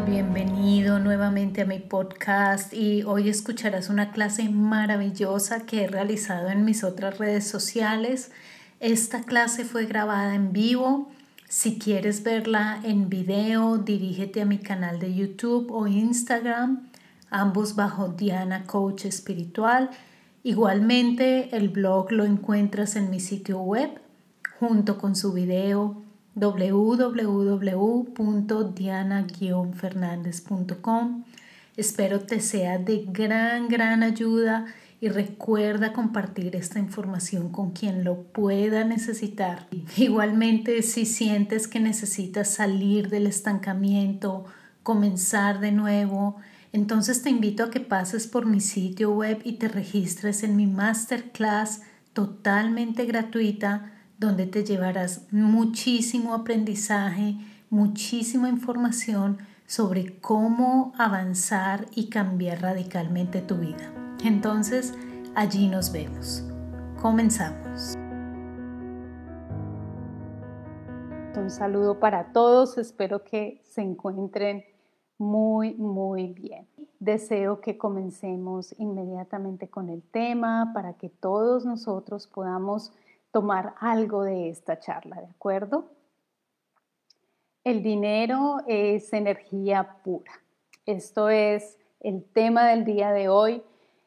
Bienvenido nuevamente a mi podcast y hoy escucharás una clase maravillosa que he realizado en mis otras redes sociales. Esta clase fue grabada en vivo. Si quieres verla en video, dirígete a mi canal de YouTube o Instagram, ambos bajo Diana Coach Espiritual. Igualmente, el blog lo encuentras en mi sitio web junto con su video www.diana-fernandez.com. Espero te sea de gran, gran ayuda y recuerda compartir esta información con quien lo pueda necesitar. Igualmente, si sientes que necesitas salir del estancamiento, comenzar de nuevo, entonces te invito a que pases por mi sitio web y te registres en mi masterclass totalmente gratuita donde te llevarás muchísimo aprendizaje, muchísima información sobre cómo avanzar y cambiar radicalmente tu vida. Entonces, allí nos vemos. Comenzamos. Un saludo para todos, espero que se encuentren muy, muy bien. Deseo que comencemos inmediatamente con el tema para que todos nosotros podamos tomar algo de esta charla, ¿de acuerdo? El dinero es energía pura. Esto es el tema del día de hoy.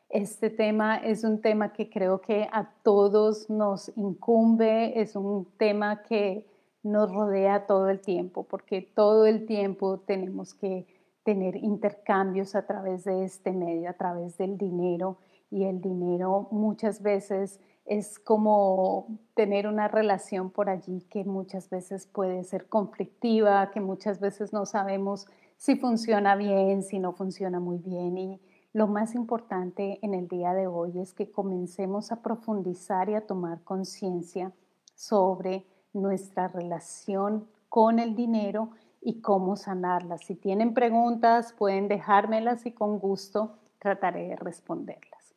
Este tema es un tema que creo que a todos nos incumbe, es un tema que nos rodea todo el tiempo, porque todo el tiempo tenemos que tener intercambios a través de este medio, a través del dinero, y el dinero muchas veces es como tener una relación por allí que muchas veces puede ser conflictiva, que muchas veces no sabemos si funciona bien, si no funciona muy bien. Y lo más importante en el día de hoy es que comencemos a profundizar y a tomar conciencia sobre nuestra relación con el dinero y cómo sanarla. Si tienen preguntas, pueden dejármelas y con gusto trataré de responderlas.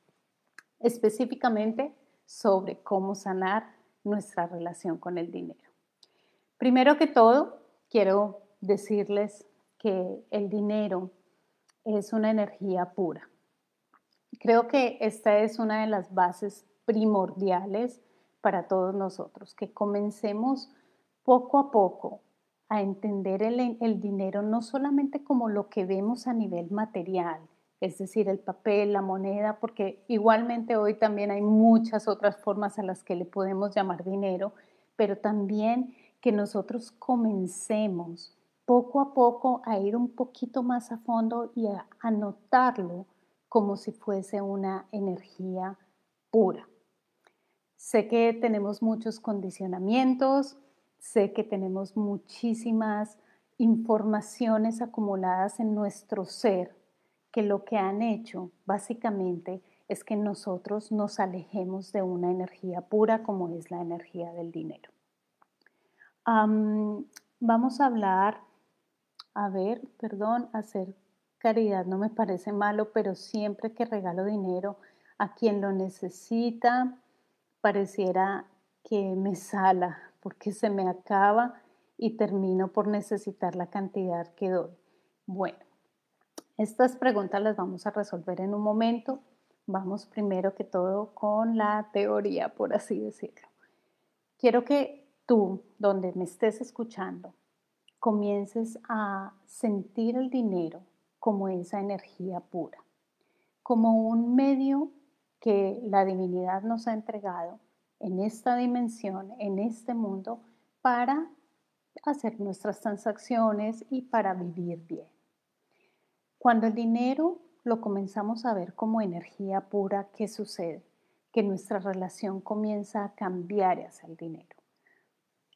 Específicamente, sobre cómo sanar nuestra relación con el dinero. Primero que todo, quiero decirles que el dinero es una energía pura. Creo que esta es una de las bases primordiales para todos nosotros, que comencemos poco a poco a entender el, dinero no solamente como lo que vemos a nivel material, es decir, el papel, la moneda, porque igualmente hoy también hay muchas otras formas a las que le podemos llamar dinero, pero también que nosotros comencemos poco a poco a ir un poquito más a fondo y a anotarlo como si fuese una energía pura. Sé que tenemos muchos condicionamientos, sé que tenemos muchísimas informaciones acumuladas en nuestro ser que lo que han hecho básicamente es que nosotros nos alejemos de una energía pura como es la energía del dinero. vamos a hablar, a ver, perdón, hacer caridad no me parece malo, pero siempre que regalo dinero a quien lo necesita, pareciera que me sala porque se me acaba y termino por necesitar la cantidad que doy. Bueno, estas preguntas las vamos a resolver en un momento. Vamos primero que todo con la teoría, por así decirlo. Quiero que tú, donde me estés escuchando, comiences a sentir el dinero como esa energía pura, como un medio que la divinidad nos ha entregado en esta dimensión, en este mundo, para hacer nuestras transacciones y para vivir bien. Cuando el dinero lo comenzamos a ver como energía pura, ¿qué sucede? Que nuestra relación comienza a cambiar hacia el dinero.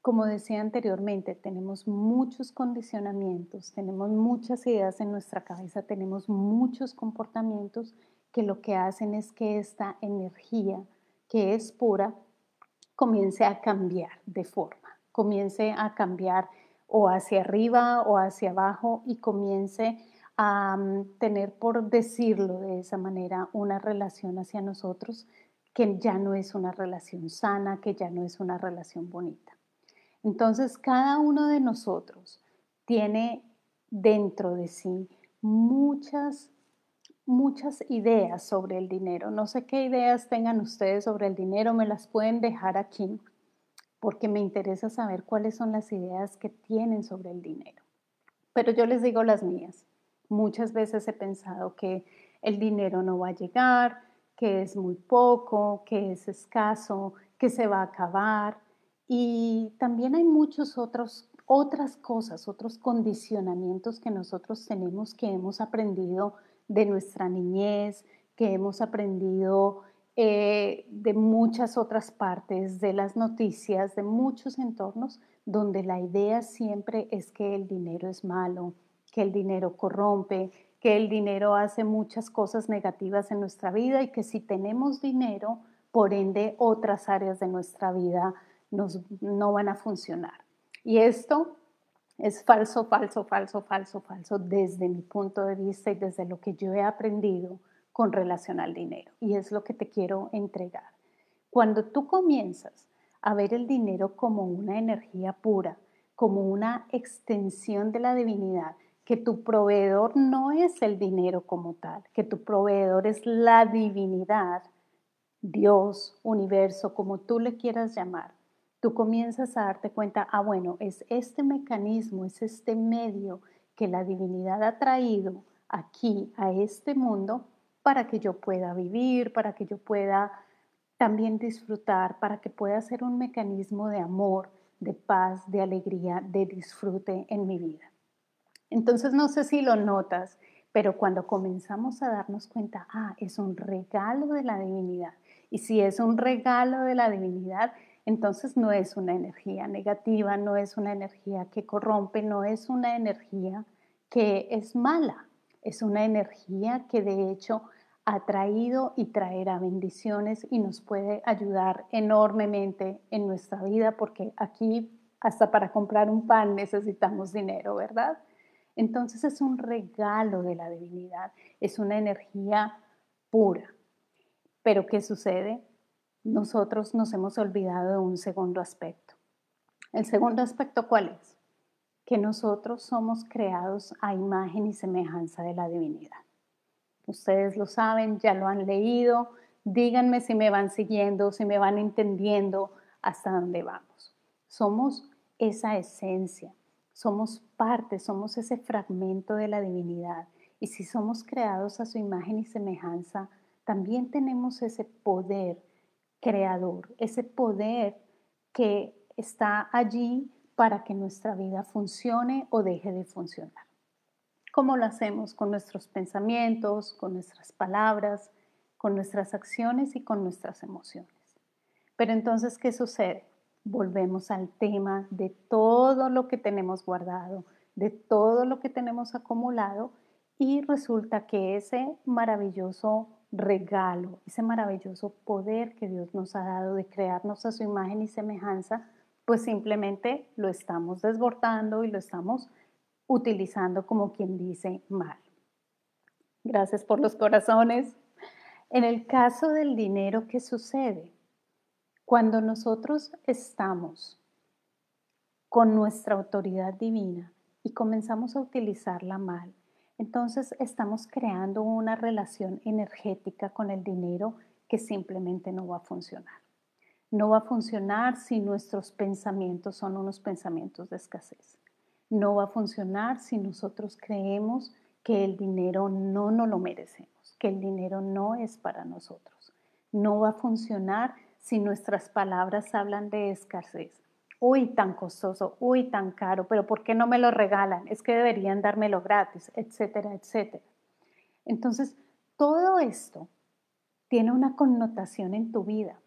Como decía anteriormente, tenemos muchos condicionamientos, tenemos muchas ideas en nuestra cabeza, tenemos muchos comportamientos que lo que hacen es que esta energía que es pura comience a cambiar de forma, comience a cambiar o hacia arriba o hacia abajo y comience a tener, por decirlo de esa manera, una relación hacia nosotros que ya no es una relación sana, que ya no es una relación bonita. Entonces, cada uno de nosotros tiene dentro de sí muchas, muchas ideas sobre el dinero. No sé qué ideas tengan ustedes sobre el dinero, me las pueden dejar aquí porque me interesa saber cuáles son las ideas que tienen sobre el dinero. Pero yo les digo las mías. Muchas veces he pensado que el dinero no va a llegar, que es muy poco, que es escaso, que se va a acabar. Y también hay muchos otros otras cosas, otros condicionamientos que nosotros tenemos que hemos aprendido de nuestra niñez, que hemos aprendido eh, de muchas otras partes, de las noticias, de muchos entornos, donde la idea siempre es que el dinero es malo, que el dinero corrompe, que el dinero hace muchas cosas negativas en nuestra vida y que si tenemos dinero, por ende otras áreas de nuestra vida nos, no van a funcionar. Y esto es falso, falso, falso, falso, falso desde mi punto de vista y desde lo que yo he aprendido con relación al dinero. Y es lo que te quiero entregar. Cuando tú comienzas a ver el dinero como una energía pura, como una extensión de la divinidad, que tu proveedor no es el dinero como tal, que tu proveedor es la divinidad, Dios, universo, como tú le quieras llamar, tú comienzas a darte cuenta, ah, bueno, es este mecanismo, es este medio que la divinidad ha traído aquí a este mundo para que yo pueda vivir, para que yo pueda también disfrutar, para que pueda ser un mecanismo de amor, de paz, de alegría, de disfrute en mi vida. Entonces, no sé si lo notas, pero cuando comenzamos a darnos cuenta, ah, es un regalo de la divinidad. Y si es un regalo de la divinidad, entonces no es una energía negativa, no es una energía que corrompe, no es una energía que es mala, es una energía que de hecho ha traído y traerá bendiciones y nos puede ayudar enormemente en nuestra vida porque aquí hasta para comprar un pan necesitamos dinero, ¿verdad? Entonces es un regalo de la divinidad, es una energía pura. Pero ¿qué sucede? Nosotros nos hemos olvidado de un segundo aspecto. El segundo aspecto, ¿cuál es? Que nosotros somos creados a imagen y semejanza de la divinidad. Ustedes lo saben, ya lo han leído. Díganme si me van siguiendo, si me van entendiendo hasta dónde vamos. Somos esa esencia, somos parte, somos ese fragmento de la divinidad. Y si somos creados a su imagen y semejanza, también tenemos ese poder creador, ese poder que está allí para que nuestra vida funcione o deje de funcionar. ¿Cómo lo hacemos? Con nuestros pensamientos, con nuestras palabras, con nuestras acciones y con nuestras emociones. Pero entonces, ¿qué sucede? Volvemos al tema de todo lo que tenemos guardado, de todo lo que tenemos acumulado y resulta que ese maravilloso regalo, ese maravilloso poder que Dios nos ha dado de crearnos a su imagen y semejanza, pues simplemente lo estamos desbordando y lo estamos utilizando como quien dice mal. Gracias por los corazones. En el caso del dinero, ¿qué sucede? Cuando nosotros estamos con nuestra autoridad divina y comenzamos a utilizarla mal, entonces estamos creando una relación energética con el dinero que simplemente no va a funcionar. No va a funcionar si nuestros pensamientos son unos pensamientos de escasez. No va a funcionar si nosotros creemos que el dinero no nos lo merecemos, que el dinero no es para nosotros. No va a funcionar si nuestras palabras hablan de escasez. Uy, tan costoso, uy, tan caro, pero ¿por qué no me lo regalan? Es que deberían dármelo gratis, etcétera, etcétera. Entonces, todo esto tiene una connotación en tu vida.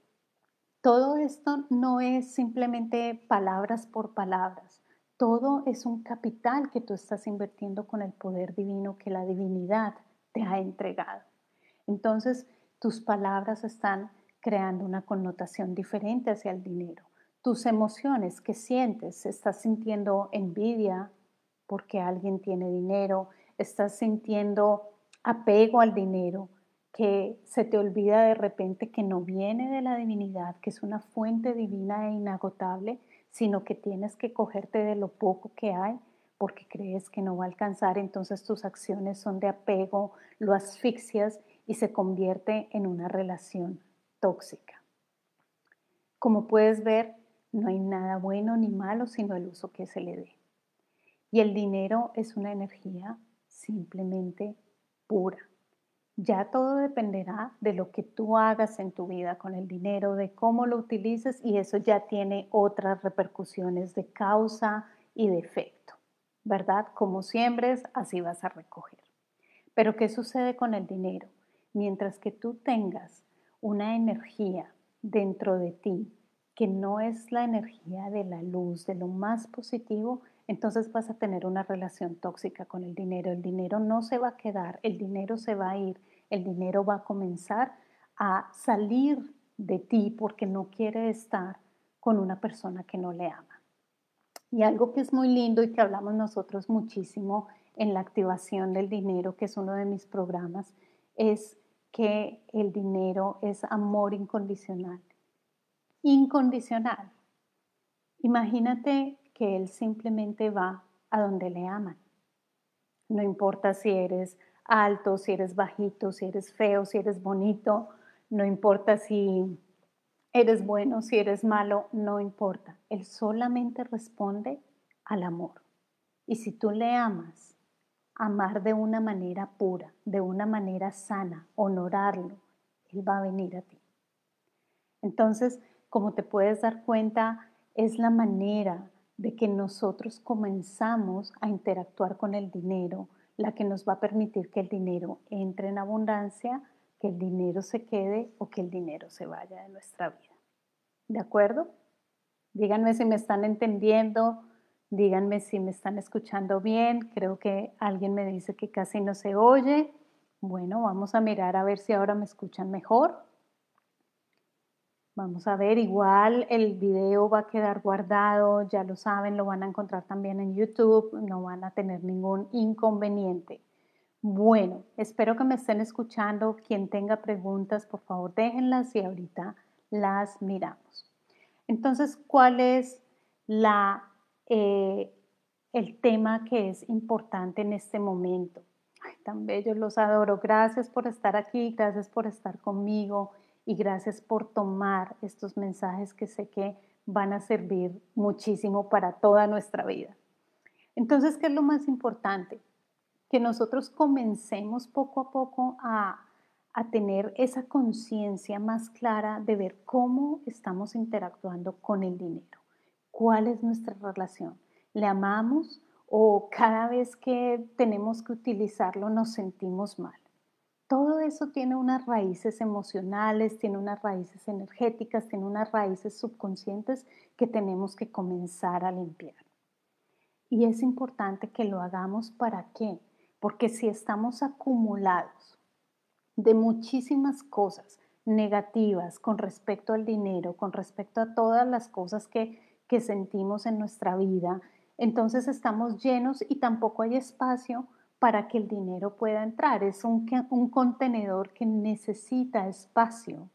Todo esto no es simplemente palabras por palabras. Todo es un capital que tú estás invirtiendo con el poder divino que la divinidad te ha entregado. Entonces, tus palabras están creando una connotación diferente hacia el dinero. Tus emociones que sientes, estás sintiendo envidia porque alguien tiene dinero, estás sintiendo apego al dinero, que se te olvida de repente que no viene de la divinidad, que es una fuente divina e inagotable, sino que tienes que cogerte de lo poco que hay porque crees que no va a alcanzar, entonces tus acciones son de apego, lo asfixias y se convierte en una relación tóxica. Como puedes ver, no hay nada bueno ni malo, sino el uso que se le dé. Y el dinero es una energía simplemente pura. Ya todo dependerá de lo que tú hagas en tu vida con el dinero, de cómo lo utilices y eso ya tiene otras repercusiones de causa y de efecto, ¿verdad? Como siembres, así vas a recoger. Pero ¿qué sucede con el dinero? Mientras que tú tengas una energía dentro de ti que no es la energía de la luz, de lo más positivo, entonces vas a tener una relación tóxica con el dinero. El dinero no se va a quedar, el dinero se va a ir, el dinero va a comenzar a salir de ti porque no quiere estar con una persona que no le ama. Y algo que es muy lindo y que hablamos nosotros muchísimo en la activación del dinero, que es uno de mis programas, es que el dinero es amor incondicional. Incondicional. Imagínate que Él simplemente va a donde le aman. No importa si eres alto, si eres bajito, si eres feo, si eres bonito, no importa si eres bueno, si eres malo, no importa. Él solamente responde al amor. Y si tú le amas, amar de una manera pura, de una manera sana, honorarlo, Él va a venir a ti. Entonces, como te puedes dar cuenta, es la manera de que nosotros comenzamos a interactuar con el dinero, la que nos va a permitir que el dinero entre en abundancia, que el dinero se quede o que el dinero se vaya de nuestra vida. ¿De acuerdo? Díganme si me están entendiendo, díganme si me están escuchando bien. Creo que alguien me dice que casi no se oye. Bueno, vamos a mirar a ver si ahora me escuchan mejor. Vamos a ver, igual el video va a quedar guardado, ya lo saben, lo van a encontrar también en YouTube, no van a tener ningún inconveniente. Bueno, espero que me estén escuchando. Quien tenga preguntas, por favor, déjenlas y ahorita las miramos. Entonces, ¿cuál es la, eh, el tema que es importante en este momento? Ay, tan bellos, los adoro. Gracias por estar aquí, gracias por estar conmigo y gracias por tomar estos mensajes que sé que van a servir muchísimo para toda nuestra vida. Entonces, ¿qué es lo más importante? Que nosotros comencemos poco a poco a, a tener esa conciencia más clara de ver cómo estamos interactuando con el dinero. ¿Cuál es nuestra relación? ¿Le amamos o cada vez que tenemos que utilizarlo nos sentimos mal? todo eso tiene unas raíces emocionales, tiene unas raíces energéticas, tiene unas raíces subconscientes que tenemos que comenzar a limpiar. Y es importante que lo hagamos para qué? Porque si estamos acumulados de muchísimas cosas negativas con respecto al dinero, con respecto a todas las cosas que, que sentimos en nuestra vida, entonces estamos llenos y tampoco hay espacio para que el dinero pueda entrar. Es un, contenedor que necesita espacio,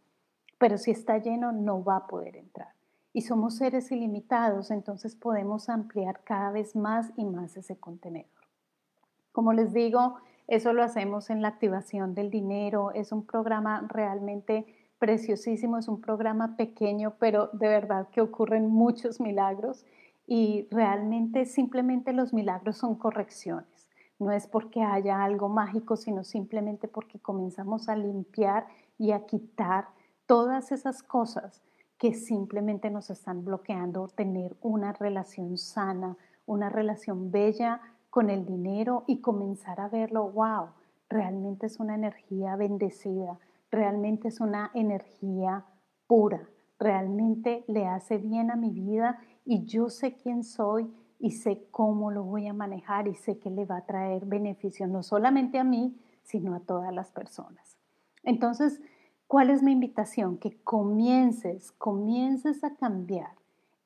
pero si está lleno no va a poder entrar. Y somos seres ilimitados, entonces podemos ampliar cada vez más y más ese contenedor. Como les digo, eso lo hacemos en la activación del dinero. Es un programa realmente preciosísimo, es un programa pequeño, pero de verdad que ocurren muchos milagros y realmente simplemente los milagros son correcciones. No es porque haya algo mágico, sino simplemente porque comenzamos a limpiar y a quitar todas esas cosas que simplemente nos están bloqueando tener una relación sana, una relación bella con el dinero y comenzar a verlo, wow, realmente es una energía bendecida, realmente es una energía pura, realmente le hace bien a mi vida y yo sé quién soy y sé cómo lo voy a manejar y sé que le va a traer beneficio no solamente a mí, sino a todas las personas. Entonces, ¿cuál es mi invitación? Que comiences, comiences a cambiar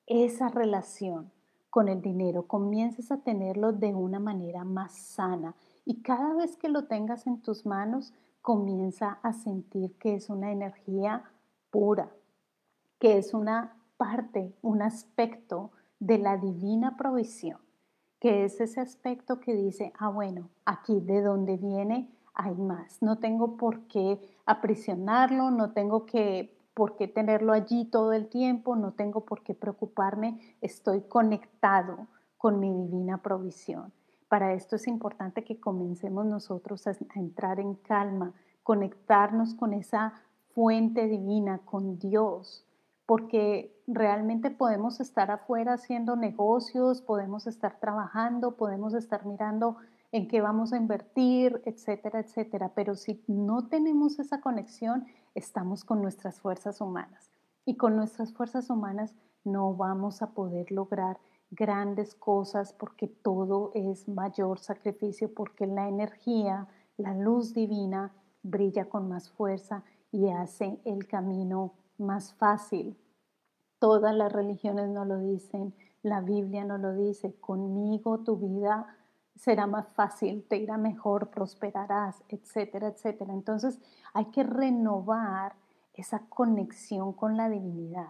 esa relación con el dinero, comiences a tenerlo de una manera más sana y cada vez que lo tengas en tus manos, comienza a sentir que es una energía pura, que es una parte, un aspecto de la divina provisión, que es ese aspecto que dice, ah, bueno, aquí de donde viene hay más, no tengo por qué aprisionarlo, no tengo que por qué tenerlo allí todo el tiempo, no tengo por qué preocuparme, estoy conectado con mi divina provisión. Para esto es importante que comencemos nosotros a, entrar en calma, conectarnos con esa fuente divina, con Dios, porque realmente podemos estar afuera haciendo negocios, podemos estar trabajando, podemos estar mirando en qué vamos a invertir, etcétera, etcétera. Pero si no tenemos esa conexión, estamos con nuestras fuerzas humanas. Y con nuestras fuerzas humanas no vamos a poder lograr grandes cosas porque todo es mayor sacrificio, porque la energía, la luz divina brilla con más fuerza y hace el camino más fácil. Todas las religiones no lo dicen, la Biblia no lo dice, conmigo tu vida será más fácil, te irá mejor, prosperarás, etcétera, etcétera. Entonces hay que renovar esa conexión con la divinidad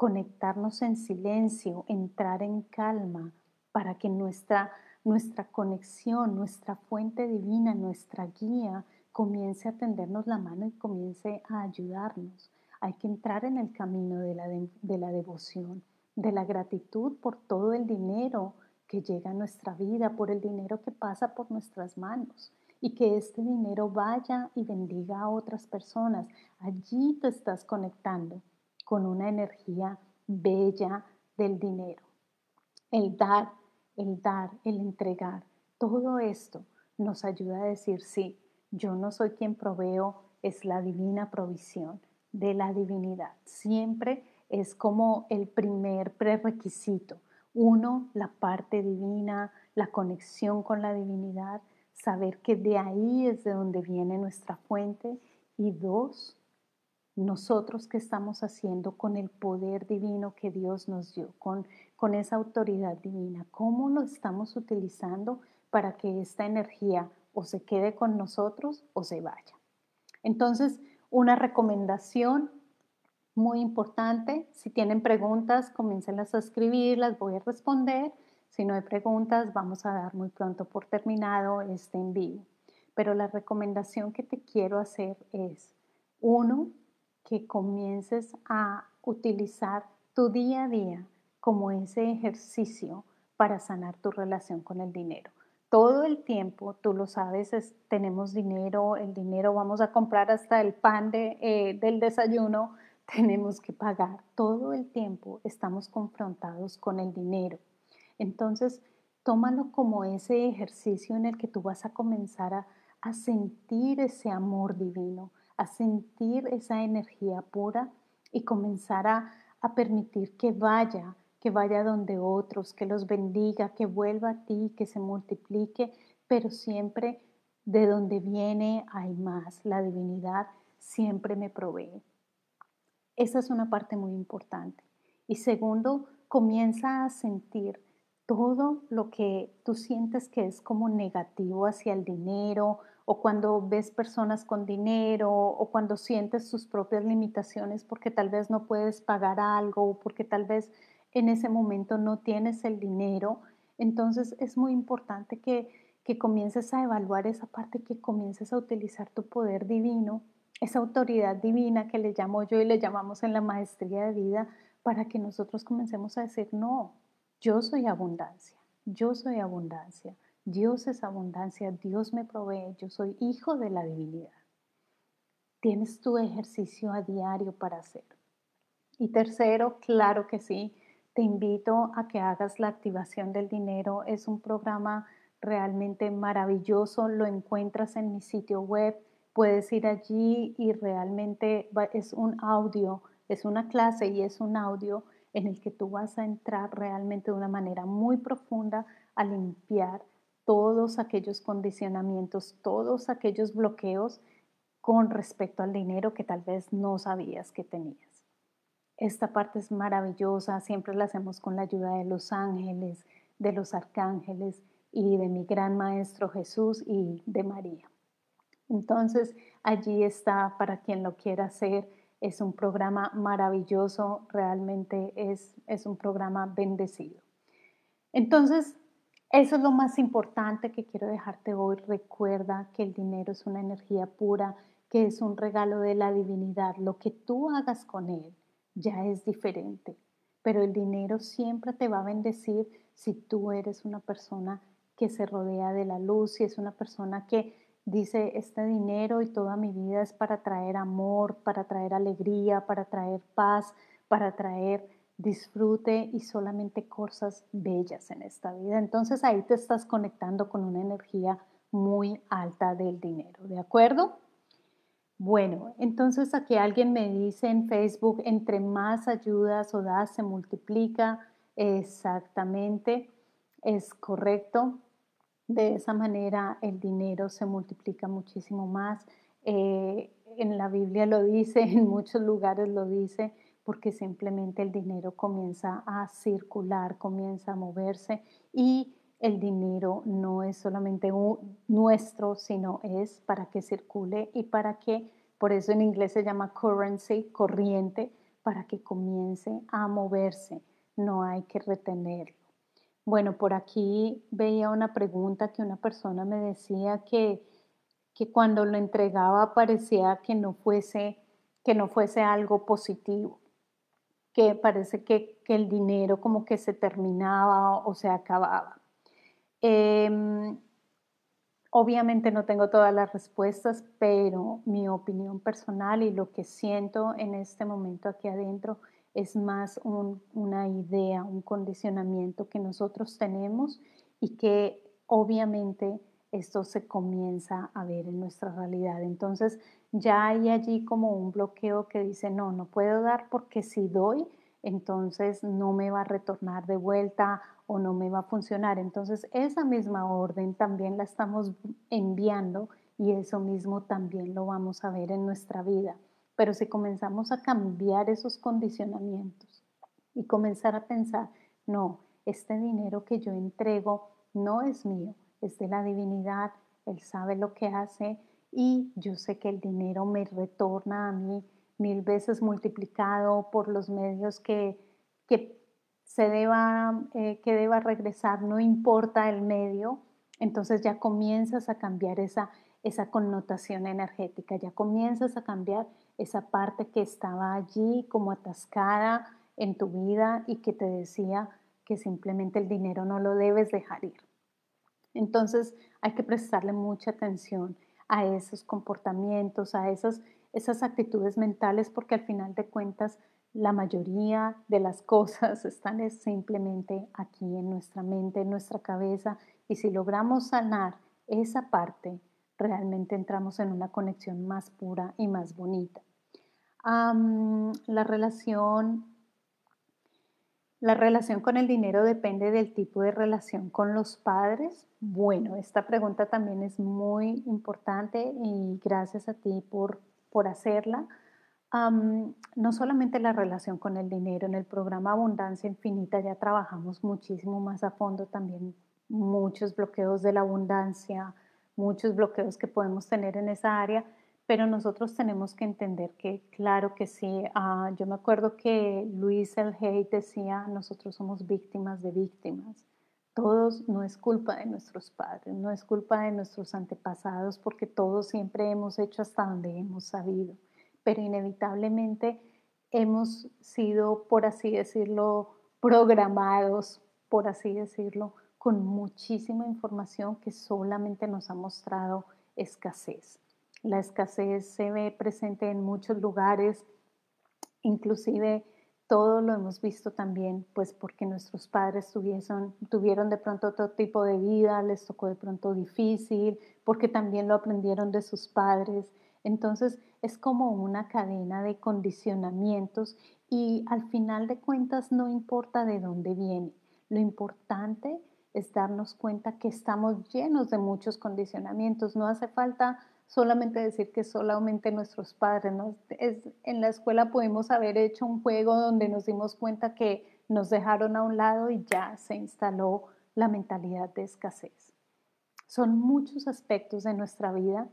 conectarnos en silencio, entrar en calma, para que nuestra, nuestra conexión, nuestra fuente divina, nuestra guía, comience a tendernos la mano y comience a ayudarnos. Hay que entrar en el camino de la, de la devoción, de la gratitud por todo el dinero que llega a nuestra vida, por el dinero que pasa por nuestras manos y que este dinero vaya y bendiga a otras personas. Allí te estás conectando con una energía bella del dinero. El dar, el dar, el entregar, todo esto nos ayuda a decir, sí, yo no soy quien proveo, es la divina provisión de la divinidad. Siempre es como el primer prerequisito. Uno, la parte divina, la conexión con la divinidad, saber que de ahí es de donde viene nuestra fuente. Y dos, nosotros qué estamos haciendo con el poder divino que Dios nos dio, con, con esa autoridad divina, cómo lo estamos utilizando para que esta energía o se quede con nosotros o se vaya. Entonces, una recomendación muy importante, si tienen preguntas, comiéncenlas a escribir, las voy a responder. Si no hay preguntas, vamos a dar muy pronto por terminado este en vivo. Pero la recomendación que te quiero hacer es, uno, que comiences a utilizar tu día a día como ese ejercicio para sanar tu relación con el dinero. Todo el tiempo, tú lo sabes, tenemos dinero, el dinero vamos a comprar hasta el pan de, eh, del desayuno, tenemos que pagar. Todo el tiempo estamos confrontados con el dinero. Entonces, tómalo como ese ejercicio en el que tú vas a comenzar a, a sentir ese amor divino, a sentir esa energía pura y comenzar a, permitir que vaya, que vaya donde otros, que los bendiga, que vuelva a ti, que se multiplique, pero siempre de donde viene hay más. La divinidad siempre me provee. Esa es una parte muy importante. Y segundo, comienza a sentir todo lo que tú sientes que es como negativo hacia el dinero o cuando ves personas con dinero o cuando sientes tus propias limitaciones porque tal vez no puedes pagar algo o porque tal vez en ese momento no tienes el dinero, entonces es muy importante que, que comiences a evaluar esa parte, que comiences a utilizar tu poder divino, esa autoridad divina que le llamo yo y le llamamos en la maestría de vida, para que nosotros comencemos a decir, no, yo soy abundancia, yo soy abundancia. Dios es abundancia, Dios me provee, yo soy hijo de la divinidad. Tienes tu ejercicio a diario para hacer. Y tercero, claro que sí, te invito a que hagas la activación del dinero. Es un programa realmente maravilloso, lo encuentras en mi sitio web, puedes ir allí y realmente es un audio, es una clase y es un audio en el que tú vas a entrar realmente de una manera muy profunda a limpiar todos aquellos condicionamientos, todos aquellos bloqueos con respecto al dinero que tal vez no sabías que tenías. Esta parte es maravillosa, siempre la hacemos con la ayuda de los ángeles, de los arcángeles y de mi gran maestro Jesús y de María. Entonces, allí está para quien lo quiera hacer. Es un programa maravilloso, realmente es, es un programa bendecido. Entonces, eso es lo más importante que quiero dejarte hoy. Recuerda que el dinero es una energía pura, que es un regalo de la divinidad. Lo que tú hagas con él ya es diferente, pero el dinero siempre te va a bendecir si tú eres una persona que se rodea de la luz, si es una persona que dice, este dinero y toda mi vida es para traer amor, para traer alegría, para traer paz, para traer disfrute y solamente cosas bellas en esta vida. Entonces ahí te estás conectando con una energía muy alta del dinero, ¿de acuerdo? Bueno, entonces aquí alguien me dice en Facebook, entre más ayudas o das, se multiplica. Exactamente, es correcto. De esa manera el dinero se multiplica muchísimo más. Eh, en la Biblia lo dice, en muchos lugares lo dice, porque simplemente el dinero comienza a circular, comienza a moverse y el dinero no es solamente nuestro, sino es para que circule y para que, por eso en inglés se llama currency, corriente, para que comience a moverse, no hay que retenerlo. Bueno, por aquí veía una pregunta que una persona me decía que, que cuando lo entregaba parecía que no fuese, que no fuese algo positivo que parece que, el dinero como que se terminaba o se acababa. Em, obviamente no tengo todas las respuestas, pero mi opinión personal y lo que siento en este momento aquí adentro es más una idea, un condicionamiento que nosotros tenemos y que obviamente esto se comienza a ver en nuestra realidad. Entonces ya hay allí como un bloqueo que dice, no, no puedo dar porque si doy, entonces no me va a retornar de vuelta o no me va a funcionar. Entonces esa misma orden también la estamos enviando y eso mismo también lo vamos a ver en nuestra vida. Pero si comenzamos a cambiar esos condicionamientos y comenzar a pensar, no, este dinero que yo entrego no es mío, es de la divinidad, Él sabe lo que hace y yo sé que el dinero me retorna a mí mil veces multiplicado por los medios que, que se deba, eh, que deba regresar, no importa el medio, entonces ya comienzas a cambiar esa, esa connotación energética, ya comienzas a cambiar esa parte que estaba allí como atascada en tu vida y que te decía que simplemente el dinero no lo debes dejar ir. Entonces hay que prestarle mucha atención a esos comportamientos, a esas, esas actitudes mentales, porque al final de cuentas la mayoría de las cosas están simplemente aquí en nuestra mente, en nuestra cabeza, y si logramos sanar esa parte, realmente entramos en una conexión más pura y más bonita. la relación ¿La relación con el dinero depende del tipo de relación con los padres? Bueno, esta pregunta también es muy importante y gracias a ti por, por hacerla. no solamente la relación con el dinero, en el programa Abundancia Infinita ya trabajamos muchísimo más a fondo también muchos bloqueos de la abundancia, muchos bloqueos que podemos tener en esa área, pero nosotros tenemos que entender que, claro que sí, ah, yo me acuerdo que Luis El Hey decía, nosotros somos víctimas de víctimas. Todos no es culpa de nuestros padres, no es culpa de nuestros antepasados, porque todos siempre hemos hecho hasta donde hemos sabido, pero inevitablemente hemos sido, por así decirlo, programados, por así decirlo, con muchísima información que solamente nos ha mostrado escasez. La escasez se ve presente en muchos lugares, inclusive todo lo hemos visto también, pues porque nuestros padres tuvieron, de pronto otro tipo de vida, les tocó de pronto difícil, porque también lo aprendieron de sus padres. Entonces es como una cadena de condicionamientos y al final de cuentas no importa de dónde viene. Lo importante es darnos cuenta que estamos llenos de muchos condicionamientos. No hace falta solamente decir que solamente nuestros padres, en la escuela pudimos haber hecho un juego donde nos dimos cuenta que nos dejaron a un lado y ya se instaló la mentalidad de escasez. Son muchos aspectos de nuestra vida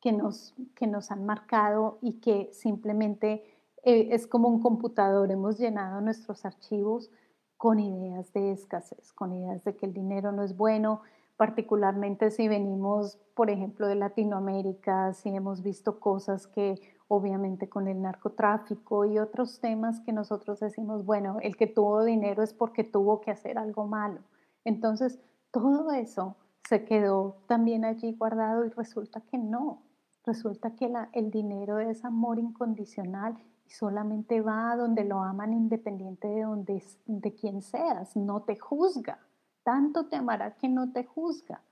que nos, que nos han marcado y que simplemente eh, es como un computador, hemos llenado nuestros archivos con ideas de escasez, con ideas de que el dinero no es bueno, particularmente si venimos, por ejemplo, de Latinoamérica, si hemos visto cosas que obviamente con el narcotráfico y otros temas que nosotros decimos, bueno, el que tuvo dinero es porque tuvo que hacer algo malo. Entonces, todo eso se quedó también allí guardado y resulta que no, resulta que el dinero es amor incondicional y solamente va a donde lo aman independiente de, donde, de quién seas, no te juzga tanto te amará que no te juzga.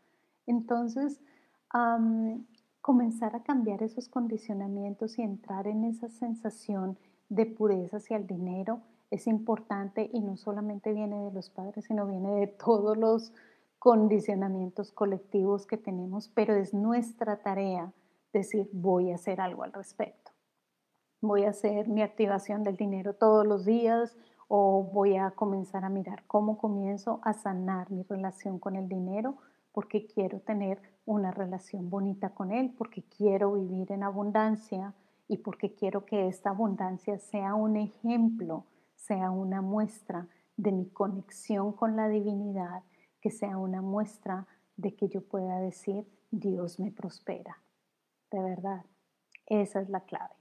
Entonces, comenzar a cambiar esos condicionamientos y entrar en esa sensación de pureza hacia el dinero es importante y no solamente viene de los padres, sino viene de todos los condicionamientos colectivos que tenemos, pero es nuestra tarea decir, voy a hacer algo al respecto. Voy a hacer mi activación del dinero todos los días, o voy a comenzar a mirar cómo comienzo a sanar mi relación con el dinero porque quiero tener una relación bonita con él, porque quiero vivir en abundancia y porque quiero que esta abundancia sea un ejemplo, sea una muestra de mi conexión con la divinidad, que sea una muestra de que yo pueda decir, Dios me prospera. De verdad, esa es la clave.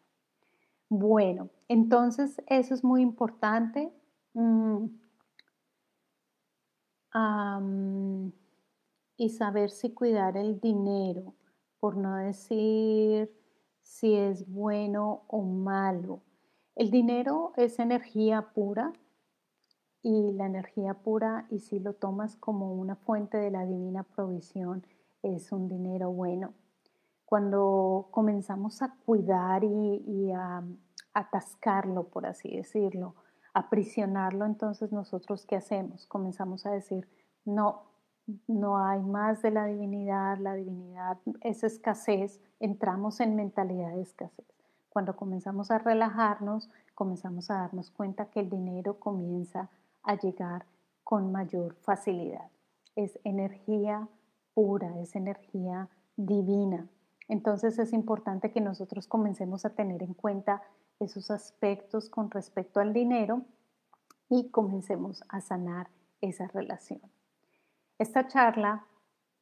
Bueno, entonces eso es muy importante. Mm. y saber si cuidar el dinero, por no decir si es bueno o malo. El dinero es energía pura y la energía pura, y si lo tomas como una fuente de la divina provisión, es un dinero bueno. Cuando comenzamos a cuidar y, a atascarlo, por así decirlo, aprisionarlo, entonces nosotros ¿qué hacemos? Comenzamos a decir, no, no hay más de la divinidad, la divinidad es escasez, entramos en mentalidad de escasez. Cuando comenzamos a relajarnos, comenzamos a darnos cuenta que el dinero comienza a llegar con mayor facilidad. Es energía pura, es energía divina. Entonces es importante que nosotros comencemos a tener en cuenta esos aspectos con respecto al dinero y comencemos a sanar esa relación. Esta charla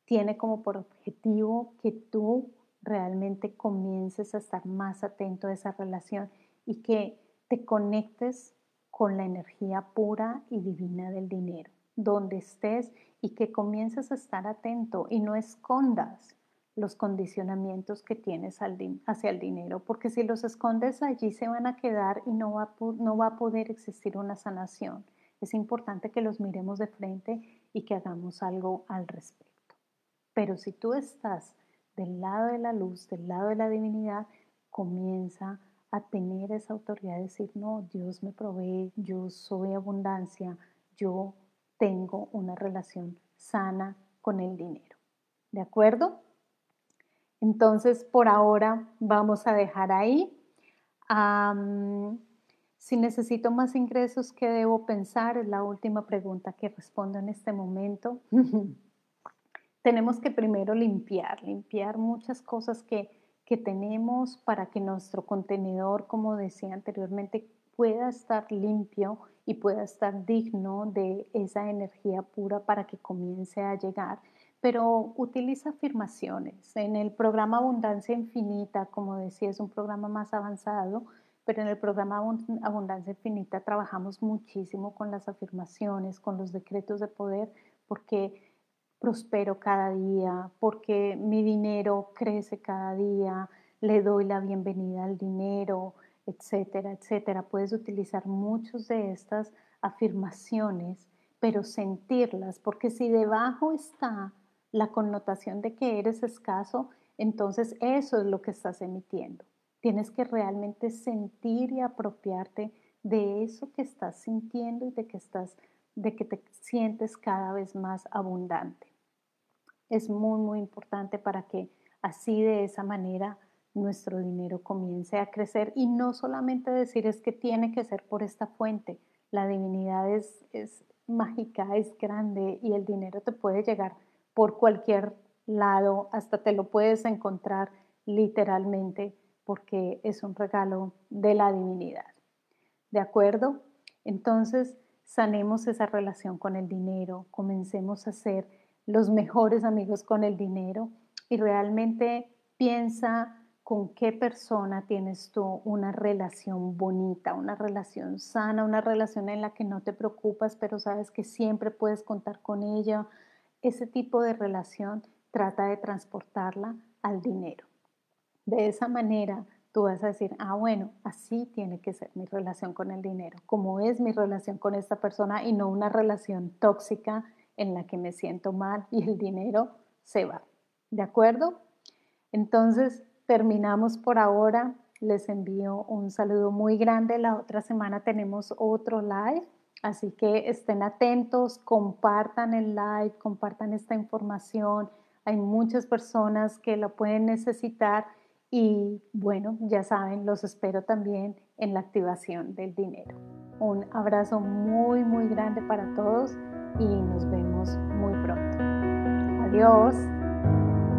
tiene como por objetivo que tú realmente comiences a estar más atento a esa relación y que te conectes con la energía pura y divina del dinero, donde estés y que comiences a estar atento y no escondas los condicionamientos que tienes hacia el dinero, porque si los escondes allí se van a quedar y no va, no va a poder existir una sanación. Es importante que los miremos de frente y que hagamos algo al respecto. Pero si tú estás del lado de la luz, del lado de la divinidad, comienza a tener esa autoridad de decir, no, Dios me provee, yo soy abundancia, yo tengo una relación sana con el dinero. ¿De acuerdo? Entonces, por ahora vamos a dejar ahí. si necesito más ingresos, ¿qué debo pensar? Es la última pregunta que respondo en este momento. Tenemos que primero limpiar, limpiar muchas cosas que, que tenemos para que nuestro contenedor, como decía anteriormente, pueda estar limpio y pueda estar digno de esa energía pura para que comience a llegar pero utiliza afirmaciones. En el programa Abundancia Infinita, como decía, es un programa más avanzado, pero en el programa Abundancia Infinita trabajamos muchísimo con las afirmaciones, con los decretos de poder, porque prospero cada día, porque mi dinero crece cada día, le doy la bienvenida al dinero, etcétera, etcétera. Puedes utilizar muchas de estas afirmaciones, pero sentirlas, porque si debajo está la connotación de que eres escaso, entonces eso es lo que estás emitiendo. Tienes que realmente sentir y apropiarte de eso que estás sintiendo y de que estás de que te sientes cada vez más abundante. Es muy muy importante para que así de esa manera nuestro dinero comience a crecer y no solamente decir es que tiene que ser por esta fuente, la divinidad es, es mágica, es grande y el dinero te puede llegar por cualquier lado, hasta te lo puedes encontrar literalmente porque es un regalo de la divinidad. ¿De acuerdo? Entonces, sanemos esa relación con el dinero, comencemos a ser los mejores amigos con el dinero y realmente piensa con qué persona tienes tú una relación bonita, una relación sana, una relación en la que no te preocupas, pero sabes que siempre puedes contar con ella. Ese tipo de relación trata de transportarla al dinero. De esa manera tú vas a decir, ah, bueno, así tiene que ser mi relación con el dinero, como es mi relación con esta persona y no una relación tóxica en la que me siento mal y el dinero se va. ¿De acuerdo? Entonces, terminamos por ahora. Les envío un saludo muy grande. La otra semana tenemos otro live, así que estén atentos, compartan el live, compartan esta información. Hay muchas personas que lo pueden necesitar y bueno, ya saben, los espero también en la activación del dinero. Un abrazo muy, muy grande para todos y nos vemos muy pronto. Adiós.